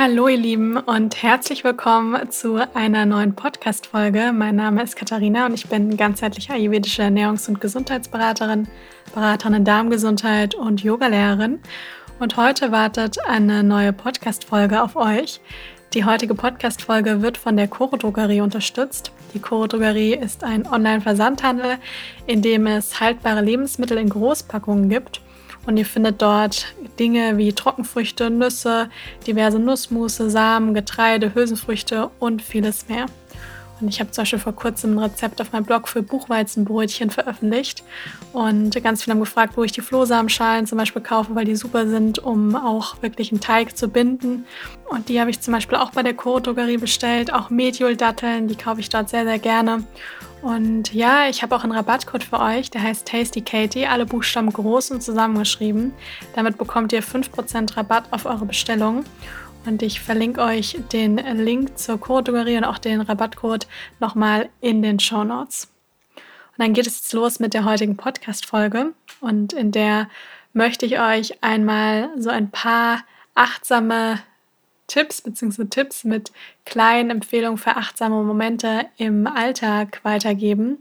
Hallo ihr Lieben und herzlich willkommen zu einer neuen Podcast-Folge. Mein Name ist Katharina und ich bin ganzheitliche ayurvedische Ernährungs- und Gesundheitsberaterin, Beraterin in Darmgesundheit und Yogalehrerin. Und heute wartet eine neue Podcast-Folge auf euch. Die heutige Podcast-Folge wird von der Choro Drogerie unterstützt. Die Choro Drogerie ist ein Online-Versandhandel, in dem es haltbare Lebensmittel in Großpackungen gibt und ihr findet dort Dinge wie Trockenfrüchte, Nüsse, diverse Nussmusse, Samen, Getreide, Hülsenfrüchte und vieles mehr. Und ich habe zum Beispiel vor kurzem ein Rezept auf meinem Blog für Buchweizenbrötchen veröffentlicht. Und ganz viele haben gefragt, wo ich die Flohsamenschalen zum Beispiel kaufe, weil die super sind, um auch wirklich einen Teig zu binden. Und die habe ich zum Beispiel auch bei der Choro Drogerie bestellt. Auch Mediol-Datteln, die kaufe ich dort sehr, sehr gerne. Und ja, ich habe auch einen Rabattcode für euch, der heißt Tasty Katie, alle Buchstaben groß und zusammengeschrieben. Damit bekommt ihr 5% Rabatt auf eure Bestellung. Und ich verlinke euch den Link zur Chorodrogerie und auch den Rabattcode nochmal in den Show Notes. Und dann geht es jetzt los mit der heutigen Podcast-Folge. Und in der möchte ich euch einmal so ein paar achtsame Tipps bzw. Tipps mit kleinen Empfehlungen für achtsame Momente im Alltag weitergeben,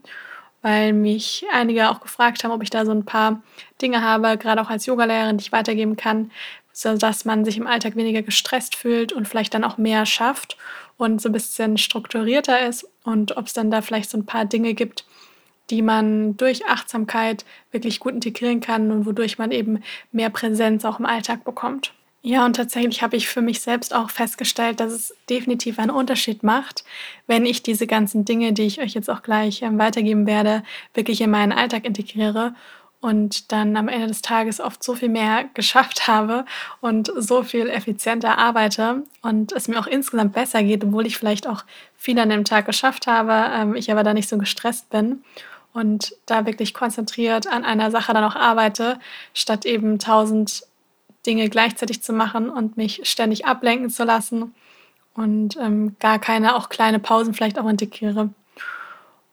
weil mich einige auch gefragt haben, ob ich da so ein paar Dinge habe, gerade auch als Yogalehrerin, die ich weitergeben kann, sodass man sich im Alltag weniger gestresst fühlt und vielleicht dann auch mehr schafft und so ein bisschen strukturierter ist und ob es dann da vielleicht so ein paar Dinge gibt, die man durch Achtsamkeit wirklich gut integrieren kann und wodurch man eben mehr Präsenz auch im Alltag bekommt. Ja, und tatsächlich habe ich für mich selbst auch festgestellt, dass es definitiv einen Unterschied macht, wenn ich diese ganzen Dinge, die ich euch jetzt auch gleich ähm, weitergeben werde, wirklich in meinen Alltag integriere und dann am Ende des Tages oft so viel mehr geschafft habe und so viel effizienter arbeite und es mir auch insgesamt besser geht, obwohl ich vielleicht auch viel an dem Tag geschafft habe, ähm, ich aber da nicht so gestresst bin und da wirklich konzentriert an einer Sache dann auch arbeite, statt eben tausend Dinge gleichzeitig zu machen und mich ständig ablenken zu lassen und ähm, gar keine, auch kleine Pausen vielleicht auch integriere.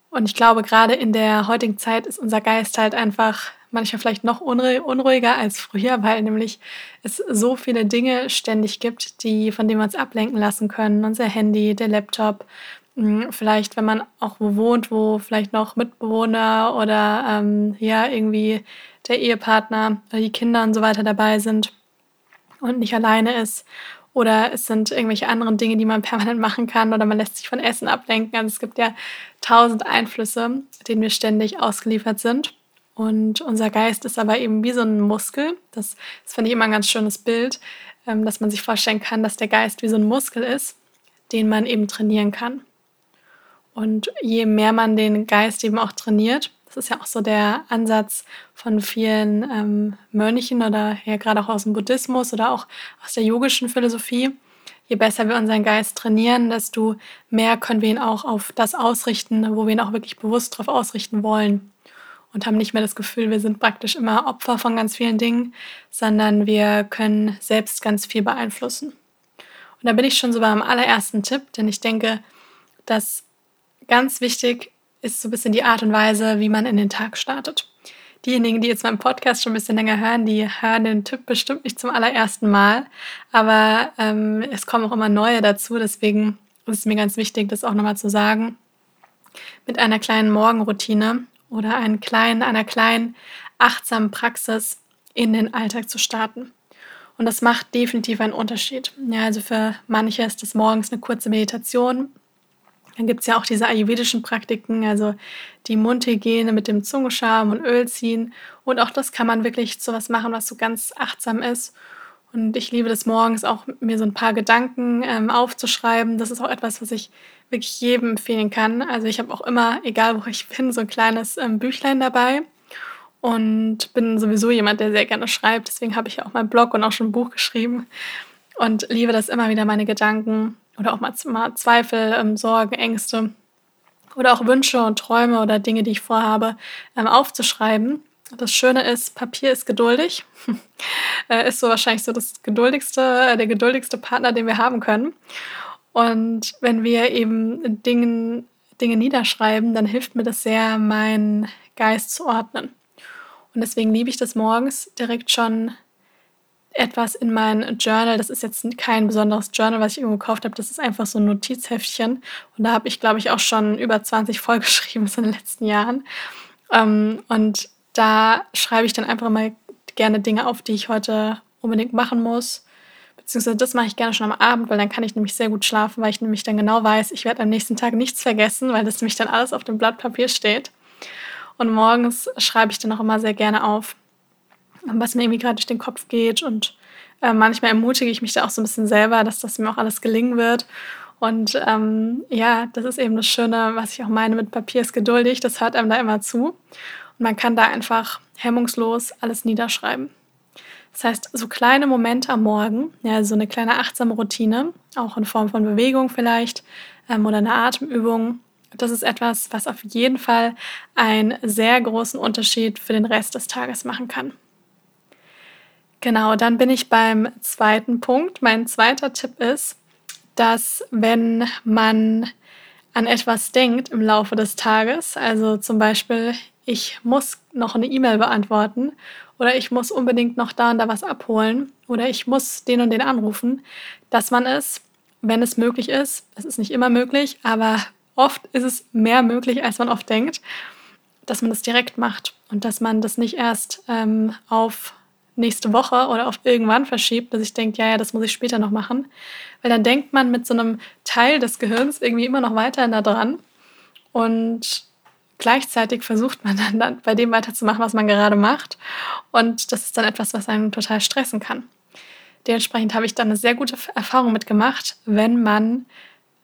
Und ich glaube, gerade in der heutigen Zeit ist unser Geist halt einfach manchmal vielleicht noch unruhiger als früher, weil nämlich es so viele Dinge ständig gibt, die, von denen wir uns ablenken lassen können. Unser Handy, der Laptop, hm, vielleicht, wenn man auch wo wohnt, wo vielleicht noch Mitbewohner oder ähm, ja, irgendwie der Ehepartner die Kinder und so weiter dabei sind und nicht alleine ist. Oder es sind irgendwelche anderen Dinge, die man permanent machen kann oder man lässt sich von Essen ablenken. Also es gibt ja tausend Einflüsse, denen wir ständig ausgeliefert sind. Und unser Geist ist aber eben wie so ein Muskel. Das, das finde ich immer ein ganz schönes Bild, ähm, dass man sich vorstellen kann, dass der Geist wie so ein Muskel ist, den man eben trainieren kann. Und je mehr man den Geist eben auch trainiert, das ist ja auch so der Ansatz von vielen ähm, Mönchen oder ja gerade auch aus dem Buddhismus oder auch aus der yogischen Philosophie. Je besser wir unseren Geist trainieren, desto mehr können wir ihn auch auf das ausrichten, wo wir ihn auch wirklich bewusst darauf ausrichten wollen. Und haben nicht mehr das Gefühl, wir sind praktisch immer Opfer von ganz vielen Dingen, sondern wir können selbst ganz viel beeinflussen. Und da bin ich schon so beim allerersten Tipp, denn ich denke, dass ganz wichtig ist so ein bisschen die Art und Weise, wie man in den Tag startet. Diejenigen, die jetzt meinen Podcast schon ein bisschen länger hören, die hören den Tipp bestimmt nicht zum allerersten Mal, aber ähm, es kommen auch immer neue dazu, deswegen ist es mir ganz wichtig, das auch nochmal zu sagen. Mit einer kleinen Morgenroutine oder einen kleinen, einer kleinen achtsamen Praxis in den Alltag zu starten. Und das macht definitiv einen Unterschied. Ja, also für manche ist das morgens eine kurze Meditation, dann gibt es ja auch diese ayurvedischen Praktiken, also die Mundhygiene mit dem Zungenscham und Öl ziehen. Und auch das kann man wirklich zu was machen, was so ganz achtsam ist. Und ich liebe das morgens auch, mir so ein paar Gedanken ähm, aufzuschreiben. Das ist auch etwas, was ich wirklich jedem empfehlen kann. Also ich habe auch immer, egal wo ich bin, so ein kleines ähm, Büchlein dabei. Und bin sowieso jemand, der sehr gerne schreibt. Deswegen habe ich auch meinen Blog und auch schon ein Buch geschrieben. Und liebe das immer wieder, meine Gedanken oder auch mal, Zweifel, ähm, Sorgen, Ängste oder auch Wünsche und Träume oder Dinge, die ich vorhabe, ähm, aufzuschreiben. Das Schöne ist, Papier ist geduldig. äh, ist so wahrscheinlich so das geduldigste, äh, der geduldigste Partner, den wir haben können. Und wenn wir eben Dinge, Dinge niederschreiben, dann hilft mir das sehr, meinen Geist zu ordnen. Und deswegen liebe ich das morgens direkt schon etwas in mein Journal. Das ist jetzt kein besonderes Journal, was ich irgendwo gekauft habe. Das ist einfach so ein Notizheftchen. Und da habe ich, glaube ich, auch schon über 20 vollgeschrieben in den letzten Jahren. Ähm, und da schreibe ich dann einfach mal gerne Dinge auf, die ich heute unbedingt machen muss. Beziehungsweise das mache ich gerne schon am Abend, weil dann kann ich nämlich sehr gut schlafen, weil ich nämlich dann genau weiß, ich werde am nächsten Tag nichts vergessen, weil das nämlich dann alles auf dem Blatt Papier steht. Und morgens schreibe ich dann auch immer sehr gerne auf, was mir irgendwie gerade durch den Kopf geht. Und äh, manchmal ermutige ich mich da auch so ein bisschen selber, dass das mir auch alles gelingen wird. Und ähm, ja, das ist eben das Schöne, was ich auch meine mit Papier ist geduldig. Das hört einem da immer zu. Und man kann da einfach hemmungslos alles niederschreiben. Das heißt, so kleine Momente am Morgen, ja, so eine kleine achtsame Routine, auch in Form von Bewegung vielleicht ähm, oder eine Atemübung, das ist etwas, was auf jeden Fall einen sehr großen Unterschied für den Rest des Tages machen kann. Genau, dann bin ich beim zweiten Punkt. Mein zweiter Tipp ist, dass wenn man an etwas denkt im Laufe des Tages, also zum Beispiel, ich muss noch eine E-Mail beantworten oder ich muss unbedingt noch da und da was abholen oder ich muss den und den anrufen, dass man es, wenn es möglich ist, es ist nicht immer möglich, aber oft ist es mehr möglich, als man oft denkt, dass man das direkt macht und dass man das nicht erst ähm, auf nächste Woche oder auf irgendwann verschiebt, dass ich denke, ja, ja, das muss ich später noch machen. Weil dann denkt man mit so einem Teil des Gehirns irgendwie immer noch weiterhin da dran. Und gleichzeitig versucht man dann, dann bei dem weiterzumachen, was man gerade macht. Und das ist dann etwas, was einen total stressen kann. Dementsprechend habe ich dann eine sehr gute Erfahrung mitgemacht, wenn man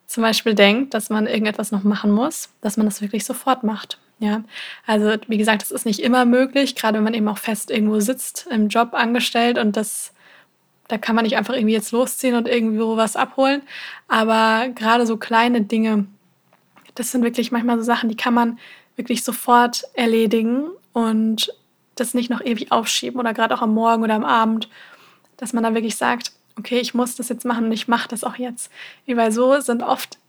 zum Beispiel denkt, dass man irgendetwas noch machen muss, dass man das wirklich sofort macht. Ja, also wie gesagt, das ist nicht immer möglich, gerade wenn man eben auch fest irgendwo sitzt, im Job angestellt und das, da kann man nicht einfach irgendwie jetzt losziehen und irgendwo was abholen. Aber gerade so kleine Dinge, das sind wirklich manchmal so Sachen, die kann man wirklich sofort erledigen und das nicht noch ewig aufschieben oder gerade auch am Morgen oder am Abend, dass man da wirklich sagt, okay, ich muss das jetzt machen und ich mache das auch jetzt. Weil so sind oft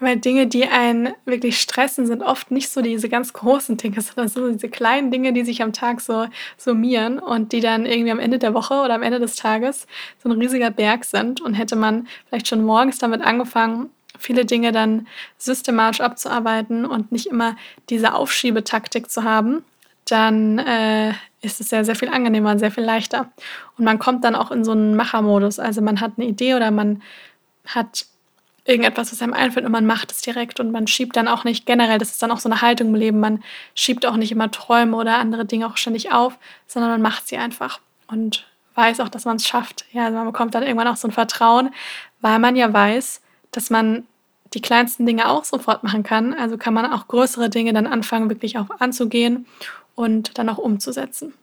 weil Dinge, die einen wirklich stressen, sind oft nicht so diese ganz großen Dinge, sondern so diese kleinen Dinge, die sich am Tag so summieren und die dann irgendwie am Ende der Woche oder am Ende des Tages so ein riesiger Berg sind. Und hätte man vielleicht schon morgens damit angefangen, viele Dinge dann systematisch abzuarbeiten und nicht immer diese Aufschiebetaktik zu haben, dann äh, ist es sehr, sehr viel angenehmer und sehr viel leichter. Und man kommt dann auch in so einen Machermodus. Also man hat eine Idee oder man hat irgendetwas, was einem einfällt und man macht es direkt und man schiebt dann auch nicht generell, das ist dann auch so eine Haltung im Leben, man schiebt auch nicht immer Träume oder andere Dinge auch ständig auf, sondern man macht sie einfach und weiß auch, dass man es schafft. Ja, also man bekommt dann irgendwann auch so ein Vertrauen, weil man ja weiß, dass man die kleinsten Dinge auch sofort machen kann. Also kann man auch größere Dinge dann anfangen, wirklich auch anzugehen und dann auch umzusetzen.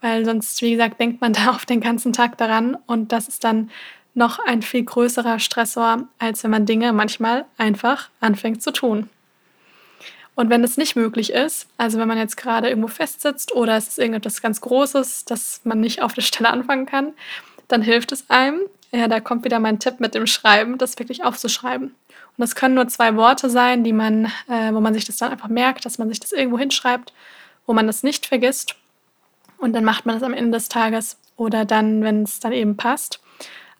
Weil sonst, wie gesagt, denkt man da auf den ganzen Tag daran und das ist dann noch ein viel größerer Stressor, als wenn man Dinge manchmal einfach anfängt zu tun. Und wenn es nicht möglich ist, also wenn man jetzt gerade irgendwo festsitzt oder es ist irgendetwas ganz Großes, das man nicht auf der Stelle anfangen kann, dann hilft es einem, ja, da kommt wieder mein Tipp mit dem Schreiben, das wirklich aufzuschreiben. Und das können nur zwei Worte sein, die man, äh, wo man sich das dann einfach merkt, dass man sich das irgendwo hinschreibt, wo man das nicht vergisst. Und dann macht man das am Ende des Tages oder dann, wenn es dann eben passt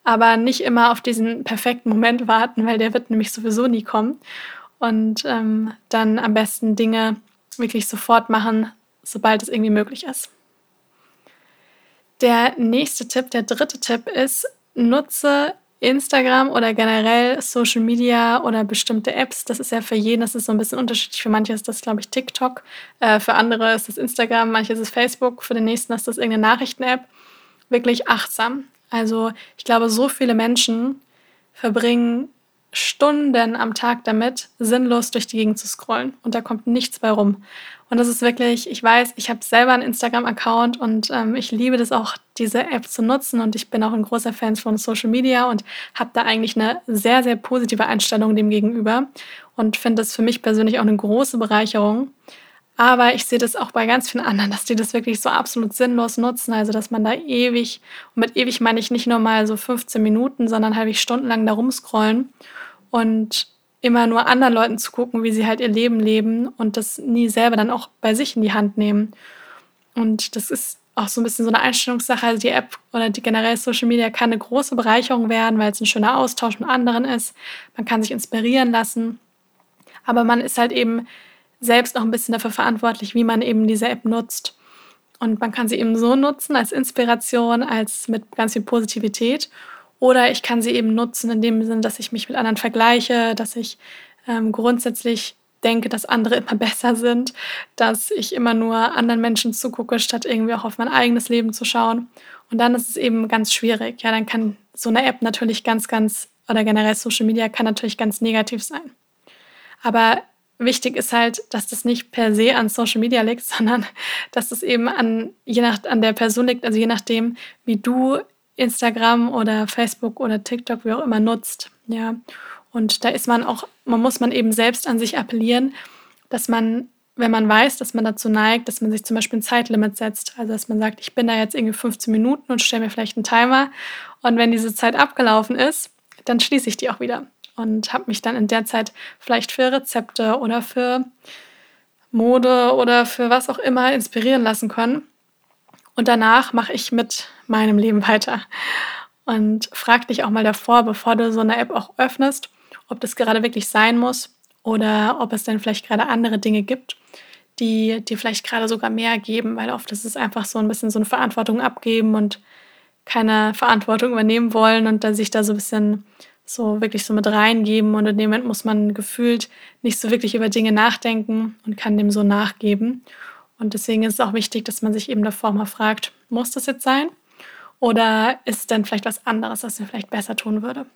aber nicht immer auf diesen perfekten Moment warten, weil der wird nämlich sowieso nie kommen. Und ähm, dann am besten Dinge wirklich sofort machen, sobald es irgendwie möglich ist. Der nächste Tipp, der dritte Tipp ist, nutze Instagram oder generell Social Media oder bestimmte Apps. Das ist ja für jeden, das ist so ein bisschen unterschiedlich. Für manche ist das, glaube ich, TikTok. Äh, für andere ist das Instagram, manche ist es Facebook. Für den nächsten ist das irgendeine Nachrichten-App. Wirklich achtsam. Also ich glaube, so viele Menschen verbringen Stunden am Tag damit, sinnlos durch die Gegend zu scrollen und da kommt nichts bei rum. Und das ist wirklich, ich weiß, ich habe selber einen Instagram-Account und ähm, ich liebe das auch, diese App zu nutzen und ich bin auch ein großer Fan von Social Media und habe da eigentlich eine sehr, sehr positive Einstellung dem gegenüber und finde das für mich persönlich auch eine große Bereicherung. Aber ich sehe das auch bei ganz vielen anderen, dass die das wirklich so absolut sinnlos nutzen. Also, dass man da ewig, und mit ewig meine ich nicht nur mal so 15 Minuten, sondern halt stundenlang da rumscrollen und immer nur anderen Leuten zu gucken, wie sie halt ihr Leben leben und das nie selber dann auch bei sich in die Hand nehmen. Und das ist auch so ein bisschen so eine Einstellungssache. Also die App oder die generell Social Media kann eine große Bereicherung werden, weil es ein schöner Austausch mit anderen ist. Man kann sich inspirieren lassen. Aber man ist halt eben selbst noch ein bisschen dafür verantwortlich, wie man eben diese App nutzt. Und man kann sie eben so nutzen als Inspiration, als mit ganz viel Positivität. Oder ich kann sie eben nutzen in dem Sinne, dass ich mich mit anderen vergleiche, dass ich ähm, grundsätzlich denke, dass andere immer besser sind, dass ich immer nur anderen Menschen zugucke, statt irgendwie auch auf mein eigenes Leben zu schauen. Und dann ist es eben ganz schwierig. Ja, dann kann so eine App natürlich ganz, ganz, oder generell Social Media kann natürlich ganz negativ sein. Aber wichtig ist halt, dass das nicht per se an Social Media liegt, sondern dass das eben an, je nach, an der Person liegt, also je nachdem, wie du Instagram oder Facebook oder TikTok, wie auch immer, nutzt. Ja. Und da ist man auch, man muss man eben selbst an sich appellieren, dass man, wenn man weiß, dass man dazu neigt, dass man sich zum Beispiel ein Zeitlimit setzt. Also dass man sagt, ich bin da jetzt irgendwie 15 Minuten und stelle mir vielleicht einen Timer. Und wenn diese Zeit abgelaufen ist, dann schließe ich die auch wieder. Und habe mich dann in der Zeit vielleicht für Rezepte oder für Mode oder für was auch immer inspirieren lassen können. Und danach mache ich mit meinem Leben weiter. Und frag dich auch mal davor, bevor du so eine App auch öffnest, ob das gerade wirklich sein muss oder ob es dann vielleicht gerade andere Dinge gibt, die dir vielleicht gerade sogar mehr geben, weil oft ist es einfach so ein bisschen so eine Verantwortung abgeben und keine Verantwortung übernehmen wollen und dann sich da so ein bisschen so wirklich so mit reingeben und in dem Moment muss man gefühlt nicht so wirklich über Dinge nachdenken und kann dem so nachgeben. Und deswegen ist es auch wichtig, dass man sich eben davor mal fragt, muss das jetzt sein? Oder ist denn vielleicht was anderes, was mir vielleicht besser tun würde?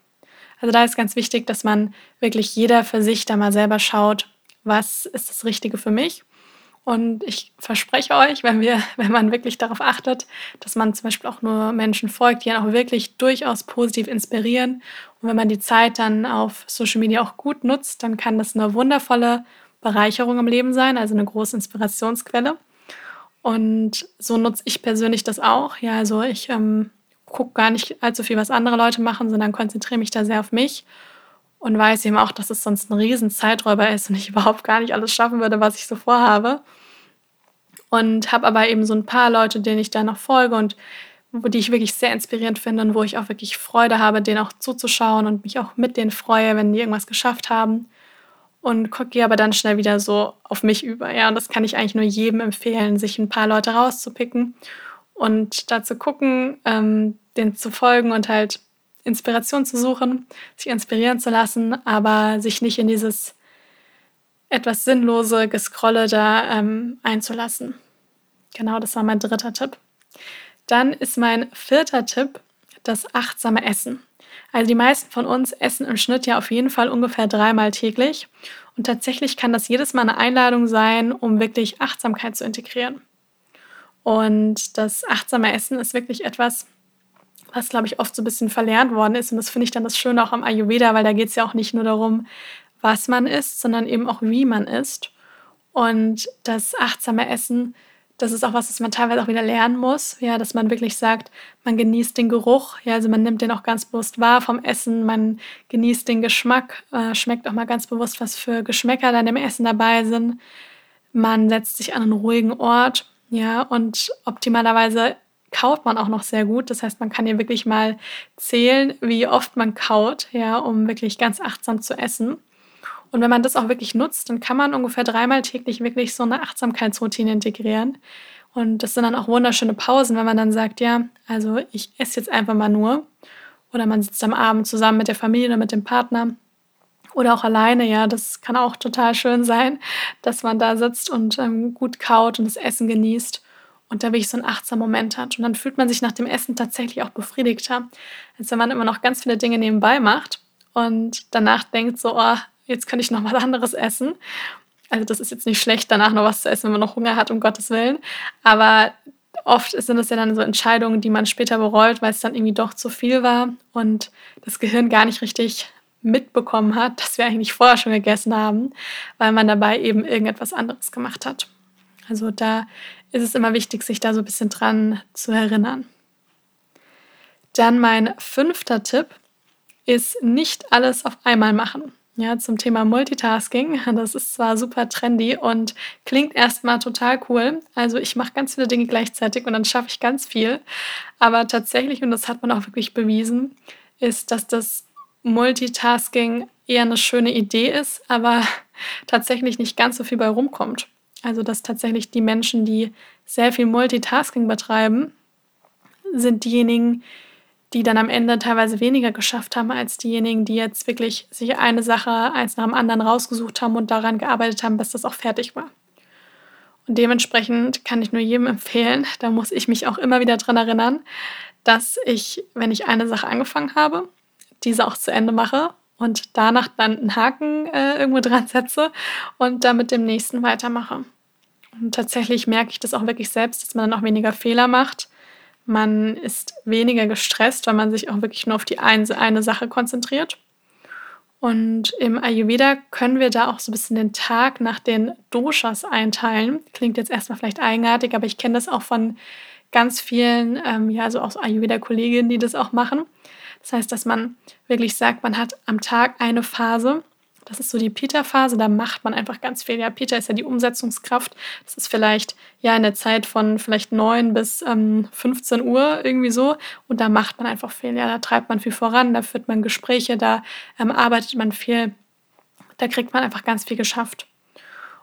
Also da ist ganz wichtig, dass man wirklich jeder für sich da mal selber schaut, was ist das Richtige für mich. Und ich verspreche euch, wenn, wir, wenn man wirklich darauf achtet, dass man zum Beispiel auch nur Menschen folgt, die einen auch wirklich durchaus positiv inspirieren. Und wenn man die Zeit dann auf Social Media auch gut nutzt, dann kann das eine wundervolle Bereicherung im Leben sein, also eine große Inspirationsquelle. Und so nutze ich persönlich das auch. Ja, also ich ähm, gucke gar nicht allzu viel, was andere Leute machen, sondern konzentriere mich da sehr auf mich und weiß eben auch, dass es sonst ein riesen Zeiträuber ist und ich überhaupt gar nicht alles schaffen würde, was ich so vorhabe. Und habe aber eben so ein paar Leute, denen ich da noch folge und die ich wirklich sehr inspirierend finde und wo ich auch wirklich Freude habe, denen auch zuzuschauen und mich auch mit denen freue, wenn die irgendwas geschafft haben. Und gehe aber dann schnell wieder so auf mich über. Ja, und das kann ich eigentlich nur jedem empfehlen, sich ein paar Leute rauszupicken und da zu gucken, ähm, denen zu folgen und halt Inspiration zu suchen, sich inspirieren zu lassen, aber sich nicht in dieses etwas sinnlose Gescrolle da ähm, einzulassen. Genau, das war mein dritter Tipp. Dann ist mein vierter Tipp das achtsame Essen. Also die meisten von uns essen im Schnitt ja auf jeden Fall ungefähr dreimal täglich. Und tatsächlich kann das jedes Mal eine Einladung sein, um wirklich Achtsamkeit zu integrieren. Und das achtsame Essen ist wirklich etwas, was, glaube ich, oft so ein bisschen verlernt worden ist. Und das finde ich dann das Schöne auch am Ayurveda, weil da geht es ja auch nicht nur darum, was man isst, sondern eben auch, wie man isst. Und das achtsame Essen, das ist auch was, das man teilweise auch wieder lernen muss. Ja, dass man wirklich sagt, man genießt den Geruch. Ja, also man nimmt den auch ganz bewusst wahr vom Essen. Man genießt den Geschmack, äh, schmeckt auch mal ganz bewusst, was für Geschmäcker dann im Essen dabei sind. Man setzt sich an einen ruhigen Ort. Ja, und optimalerweise kaut man auch noch sehr gut. Das heißt, man kann hier wirklich mal zählen, wie oft man kaut, ja, um wirklich ganz achtsam zu essen. Und wenn man das auch wirklich nutzt, dann kann man ungefähr dreimal täglich wirklich so eine Achtsamkeitsroutine integrieren. Und das sind dann auch wunderschöne Pausen, wenn man dann sagt, ja, also ich esse jetzt einfach mal nur. Oder man sitzt am Abend zusammen mit der Familie oder mit dem Partner. Oder auch alleine, ja, das kann auch total schön sein, dass man da sitzt und ähm, gut kaut und das Essen genießt und da wirklich so einen achtsamen Moment hat. Und dann fühlt man sich nach dem Essen tatsächlich auch befriedigter, als wenn man immer noch ganz viele Dinge nebenbei macht und danach denkt so, oh, jetzt könnte ich noch was anderes essen. Also das ist jetzt nicht schlecht, danach noch was zu essen, wenn man noch Hunger hat, um Gottes Willen. Aber oft sind es ja dann so Entscheidungen, die man später bereut, weil es dann irgendwie doch zu viel war und das Gehirn gar nicht richtig mitbekommen hat, dass wir eigentlich vorher schon gegessen haben, weil man dabei eben irgendetwas anderes gemacht hat. Also da ist es immer wichtig, sich da so ein bisschen dran zu erinnern. Dann mein fünfter Tipp ist nicht alles auf einmal machen. ja, zum Thema Multitasking. Das ist zwar super trendy und klingt erstmal total cool. Also ich mache ganz viele Dinge gleichzeitig und dann schaffe ich ganz viel. Aber tatsächlich, und das hat man auch wirklich bewiesen, ist, dass das Multitasking eher eine schöne Idee ist, aber tatsächlich nicht ganz so viel bei rumkommt. Also dass tatsächlich die Menschen, die sehr viel Multitasking betreiben, sind diejenigen, die dann am Ende teilweise weniger geschafft haben als diejenigen, die jetzt wirklich sich eine Sache eins nach dem anderen rausgesucht haben und daran gearbeitet haben, bis das auch fertig war. Und dementsprechend kann ich nur jedem empfehlen, da muss ich mich auch immer wieder dran erinnern, dass ich, wenn ich eine Sache angefangen habe, diese auch zu Ende mache und danach dann einen Haken äh, irgendwo dran setze und dann mit dem nächsten weitermache. Und tatsächlich merke ich das auch wirklich selbst, dass man dann auch weniger Fehler macht. Man ist weniger gestresst, weil man sich auch wirklich nur auf die eine, eine Sache konzentriert. Und im Ayurveda können wir da auch so ein bisschen den Tag nach den Doshas einteilen. Klingt jetzt erstmal vielleicht eigenartig, aber ich kenne das auch von ganz vielen, ähm, ja, also auch Ayurveda-Kolleginnen, die das auch machen. Das heißt, dass man wirklich sagt, man hat am Tag eine Phase. Das ist so die Pita-Phase, da macht man einfach ganz viel. Ja, Pita ist ja die Umsetzungskraft. Das ist vielleicht ja in der Zeit von vielleicht 9 bis ähm, 15 Uhr irgendwie so. Und da macht man einfach viel. Ja, da treibt man viel voran, da führt man Gespräche, da ähm, arbeitet man viel. Da kriegt man einfach ganz viel geschafft.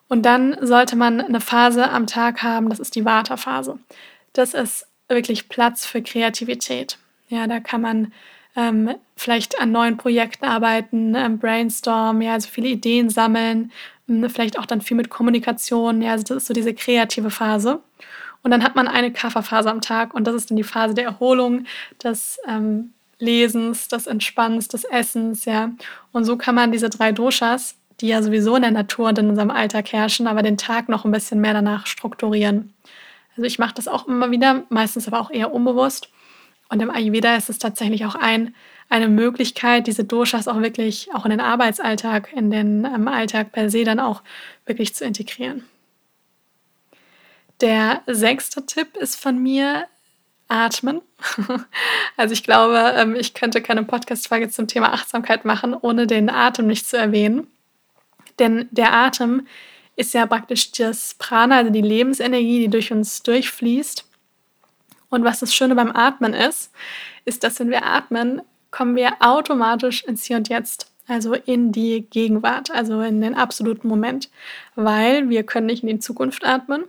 Und dann sollte man eine Phase am Tag haben, das ist die Vata-Phase. Das ist wirklich Platz für Kreativität. Ja, da kann man ähm, vielleicht an neuen Projekten arbeiten, ähm, brainstormen, ja, also viele Ideen sammeln, ähm, vielleicht auch dann viel mit Kommunikation, ja, also das ist so diese kreative Phase. Und dann hat man eine Kafferphase am Tag und das ist dann die Phase der Erholung, des ähm, Lesens, des Entspannens, des Essens, ja. Und so kann man diese drei Doshas, die ja sowieso in der Natur und in unserem Alltag herrschen, aber den Tag noch ein bisschen mehr danach strukturieren. Also ich mache das auch immer wieder, meistens aber auch eher unbewusst. Und im Ayurveda ist es tatsächlich auch ein, eine Möglichkeit, diese Doshas auch wirklich auch in den Arbeitsalltag, in den ähm, Alltag per se dann auch wirklich zu integrieren. Der sechste Tipp ist von mir Atmen. also ich glaube, ähm, ich könnte keine Podcast-Folge zum Thema Achtsamkeit machen, ohne den Atem nicht zu erwähnen. Denn der Atem ist ja praktisch das Prana, also die Lebensenergie, die durch uns durchfließt. Und was das Schöne beim Atmen ist, ist, dass wenn wir atmen, kommen wir automatisch ins Hier und Jetzt, also in die Gegenwart, also in den absoluten Moment, weil wir können nicht in die Zukunft atmen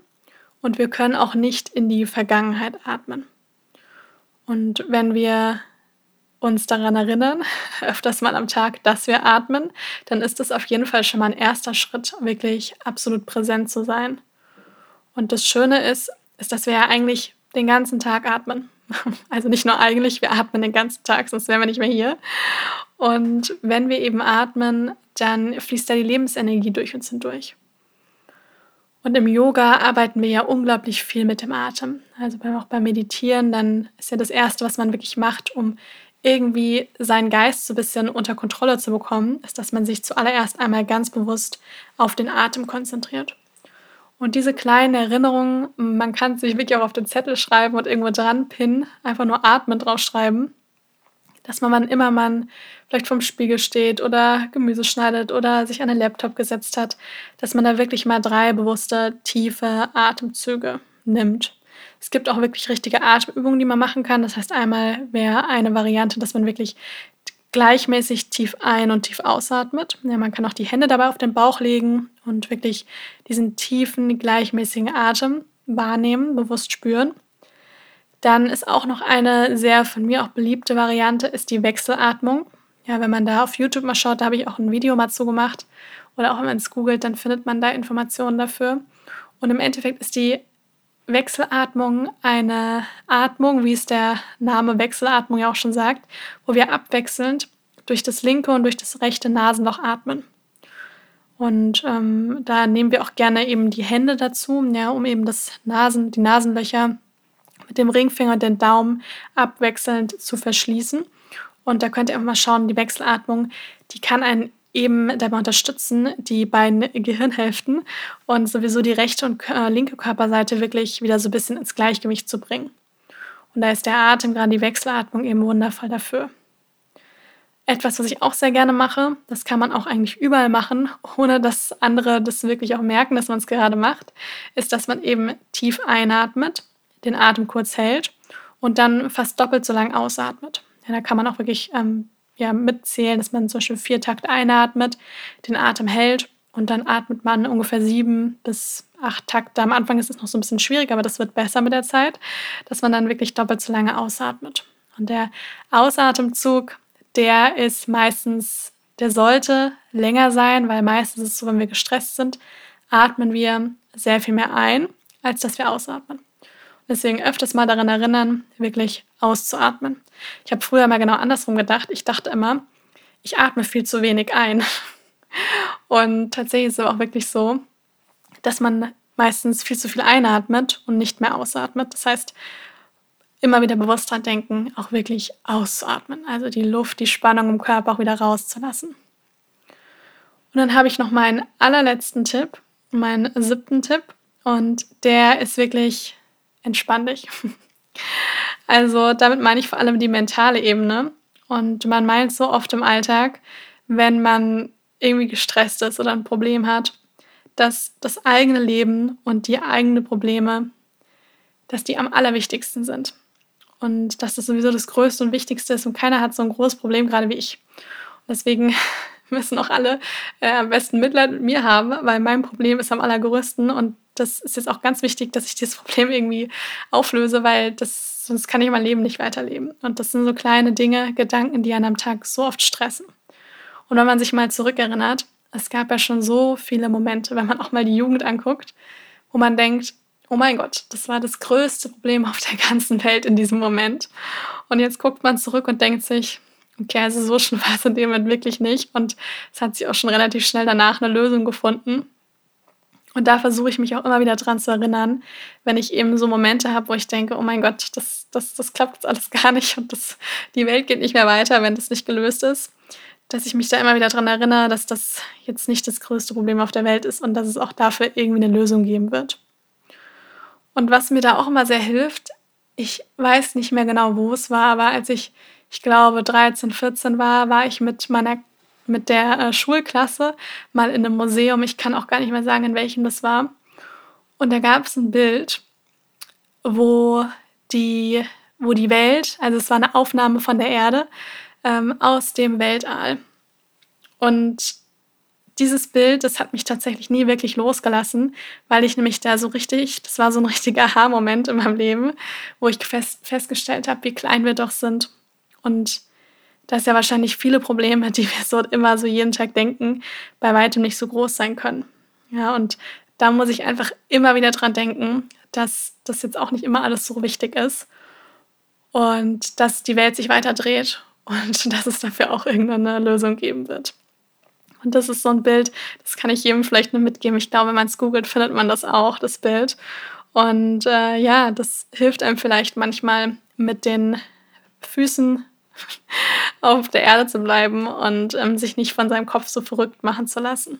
und wir können auch nicht in die Vergangenheit atmen. Und wenn wir uns daran erinnern, öfters mal am Tag, dass wir atmen, dann ist das auf jeden Fall schon mal ein erster Schritt, wirklich absolut präsent zu sein. Und das Schöne ist, ist, dass wir ja eigentlich den ganzen Tag atmen. Also nicht nur eigentlich, wir atmen den ganzen Tag, sonst wären wir nicht mehr hier. Und wenn wir eben atmen, dann fließt da die Lebensenergie durch uns hindurch. Und im Yoga arbeiten wir ja unglaublich viel mit dem Atem. Also auch beim Meditieren, dann ist ja das Erste, was man wirklich macht, um irgendwie seinen Geist so ein bisschen unter Kontrolle zu bekommen, ist, dass man sich zuallererst einmal ganz bewusst auf den Atem konzentriert. Und diese kleinen Erinnerungen, man kann sich wirklich auch auf den Zettel schreiben und irgendwo dran pinnen, einfach nur atmen draufschreiben, dass man, wann immer man vielleicht vorm Spiegel steht oder Gemüse schneidet oder sich an den Laptop gesetzt hat, dass man da wirklich mal drei bewusste, tiefe Atemzüge nimmt. Es gibt auch wirklich richtige Atemübungen, die man machen kann. Das heißt, einmal wäre eine Variante, dass man wirklich gleichmäßig tief ein- und tief ausatmet. Ja, man kann auch die Hände dabei auf den Bauch legen und wirklich diesen tiefen, gleichmäßigen Atem wahrnehmen, bewusst spüren. Dann ist auch noch eine sehr von mir auch beliebte Variante, ist die Wechselatmung. Ja, wenn man da auf YouTube mal schaut, da habe ich auch ein Video mal zu gemacht. Oder auch wenn man es googelt, dann findet man da Informationen dafür. Und im Endeffekt ist die Wechselatmung eine Atmung, wie es der Name Wechselatmung ja auch schon sagt, wo wir abwechselnd durch das linke und durch das rechte Nasenloch atmen. Und ähm, da nehmen wir auch gerne eben die Hände dazu, ja, um eben das Nasen, die Nasenlöcher mit dem Ringfinger und dem Daumen abwechselnd zu verschließen. Und da könnt ihr einfach mal schauen, die Wechselatmung, die kann einen eben dabei unterstützen, die beiden Gehirnhälften und sowieso die rechte und äh, linke Körperseite wirklich wieder so ein bisschen ins Gleichgewicht zu bringen. Und da ist der Atem, gerade die Wechselatmung, eben wundervoll dafür. Etwas, was ich auch sehr gerne mache, das kann man auch eigentlich überall machen, ohne dass andere das wirklich auch merken, dass man es gerade macht, ist, dass man eben tief einatmet, den Atem kurz hält und dann fast doppelt so lang ausatmet. Ja, da kann man auch wirklich ähm, ja, mitzählen, dass man zum Beispiel vier Takt einatmet, den Atem hält und dann atmet man ungefähr sieben bis acht Takte. Am Anfang ist es noch so ein bisschen schwierig, aber das wird besser mit der Zeit, dass man dann wirklich doppelt so lange ausatmet. Und der Ausatemzug, der ist meistens, der sollte länger sein, weil meistens ist es so, wenn wir gestresst sind, atmen wir sehr viel mehr ein, als dass wir ausatmen. Deswegen öfters mal daran erinnern, wirklich auszuatmen. Ich habe früher mal genau andersrum gedacht. Ich dachte immer, ich atme viel zu wenig ein. Und tatsächlich ist es aber auch wirklich so, dass man meistens viel zu viel einatmet und nicht mehr ausatmet. Das heißt, immer wieder bewusst dran denken, auch wirklich auszuatmen. Also die Luft, die Spannung im Körper auch wieder rauszulassen. Und dann habe ich noch meinen allerletzten Tipp, meinen siebten Tipp. Und der ist wirklich entspann dich. Also damit meine ich vor allem die mentale Ebene. Und man meint so oft im Alltag, wenn man irgendwie gestresst ist oder ein Problem hat, dass das eigene Leben und die eigenen Probleme, dass die am allerwichtigsten sind. Und dass das sowieso das Größte und Wichtigste ist und keiner hat so ein großes Problem gerade wie ich. Und deswegen müssen auch alle äh, am besten Mitleid mit mir haben, weil mein Problem ist am allergrößten und das ist jetzt auch ganz wichtig, dass ich dieses Problem irgendwie auflöse, weil das, sonst kann ich mein Leben nicht weiterleben. Und das sind so kleine Dinge, Gedanken, die einen am Tag so oft stressen. Und wenn man sich mal zurückerinnert, es gab ja schon so viele Momente, wenn man auch mal die Jugend anguckt, wo man denkt, oh mein Gott, das war das größte Problem auf der ganzen Welt in diesem Moment. Und jetzt guckt man zurück und denkt sich, okay, also so schon war es in dem Moment wirklich nicht. Und es hat sich auch schon relativ schnell danach eine Lösung gefunden. Und da versuche ich mich auch immer wieder dran zu erinnern, wenn ich eben so Momente habe, wo ich denke, oh mein Gott, das, das, das klappt jetzt alles gar nicht und das, die Welt geht nicht mehr weiter, wenn das nicht gelöst ist, dass ich mich da immer wieder dran erinnere, dass das jetzt nicht das größte Problem auf der Welt ist und dass es auch dafür irgendwie eine Lösung geben wird. Und was mir da auch immer sehr hilft, ich weiß nicht mehr genau, wo es war, aber als ich, ich glaube, 13, 14 war, war ich mit meiner mit der äh, Schulklasse mal in einem Museum. Ich kann auch gar nicht mehr sagen, in welchem das war. Und da gab es ein Bild, wo die, wo die Welt, also es war eine Aufnahme von der Erde ähm, aus dem Weltall. Und dieses Bild, das hat mich tatsächlich nie wirklich losgelassen, weil ich nämlich da so richtig, das war so ein richtiger Aha-Moment in meinem Leben, wo ich fest, festgestellt habe, wie klein wir doch sind. Und dass ja wahrscheinlich viele Probleme, die wir so immer so jeden Tag denken, bei weitem nicht so groß sein können. Ja, und da muss ich einfach immer wieder dran denken, dass das jetzt auch nicht immer alles so wichtig ist und dass die Welt sich weiter dreht und dass es dafür auch irgendeine Lösung geben wird. Und das ist so ein Bild, das kann ich jedem vielleicht nur mitgeben. Ich glaube, wenn man es googelt, findet man das auch, das Bild. Und äh, ja, das hilft einem vielleicht manchmal mit den Füßen auf der Erde zu bleiben und ähm, sich nicht von seinem Kopf so verrückt machen zu lassen.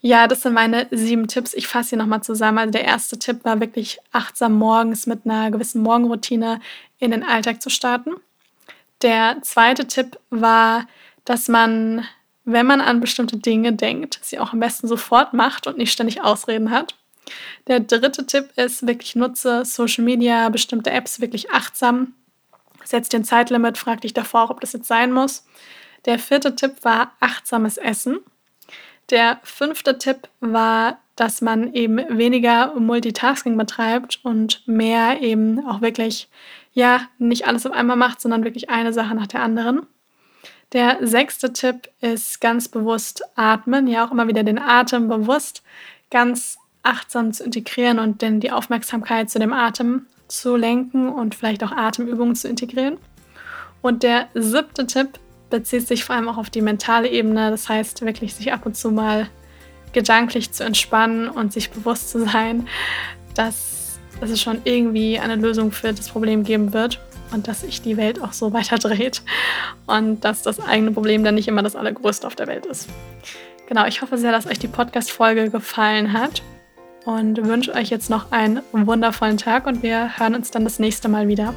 Ja, das sind meine sieben Tipps. Ich fasse sie nochmal zusammen. Also der erste Tipp war wirklich achtsam morgens mit einer gewissen Morgenroutine in den Alltag zu starten. Der zweite Tipp war, dass man, wenn man an bestimmte Dinge denkt, sie auch am besten sofort macht und nicht ständig Ausreden hat. Der dritte Tipp ist wirklich nutze Social Media, bestimmte Apps wirklich achtsam setz dir ein Zeitlimit, frag dich davor, ob das jetzt sein muss. Der vierte Tipp war achtsames Essen. Der fünfte Tipp war, dass man eben weniger Multitasking betreibt und mehr eben auch wirklich, ja, nicht alles auf einmal macht, sondern wirklich eine Sache nach der anderen. Der sechste Tipp ist ganz bewusst atmen, ja auch immer wieder den Atem bewusst ganz achtsam zu integrieren und denn die Aufmerksamkeit zu dem Atem zu lenken und vielleicht auch Atemübungen zu integrieren. Und der siebte Tipp bezieht sich vor allem auch auf die mentale Ebene. Das heißt, wirklich sich ab und zu mal gedanklich zu entspannen und sich bewusst zu sein, dass, dass es schon irgendwie eine Lösung für das Problem geben wird und dass sich die Welt auch so weiter dreht und dass das eigene Problem dann nicht immer das allergrößte auf der Welt ist. Genau, ich hoffe sehr, dass euch die Podcast-Folge gefallen hat und wünsche euch jetzt noch einen wundervollen Tag und wir hören uns dann das nächste Mal wieder.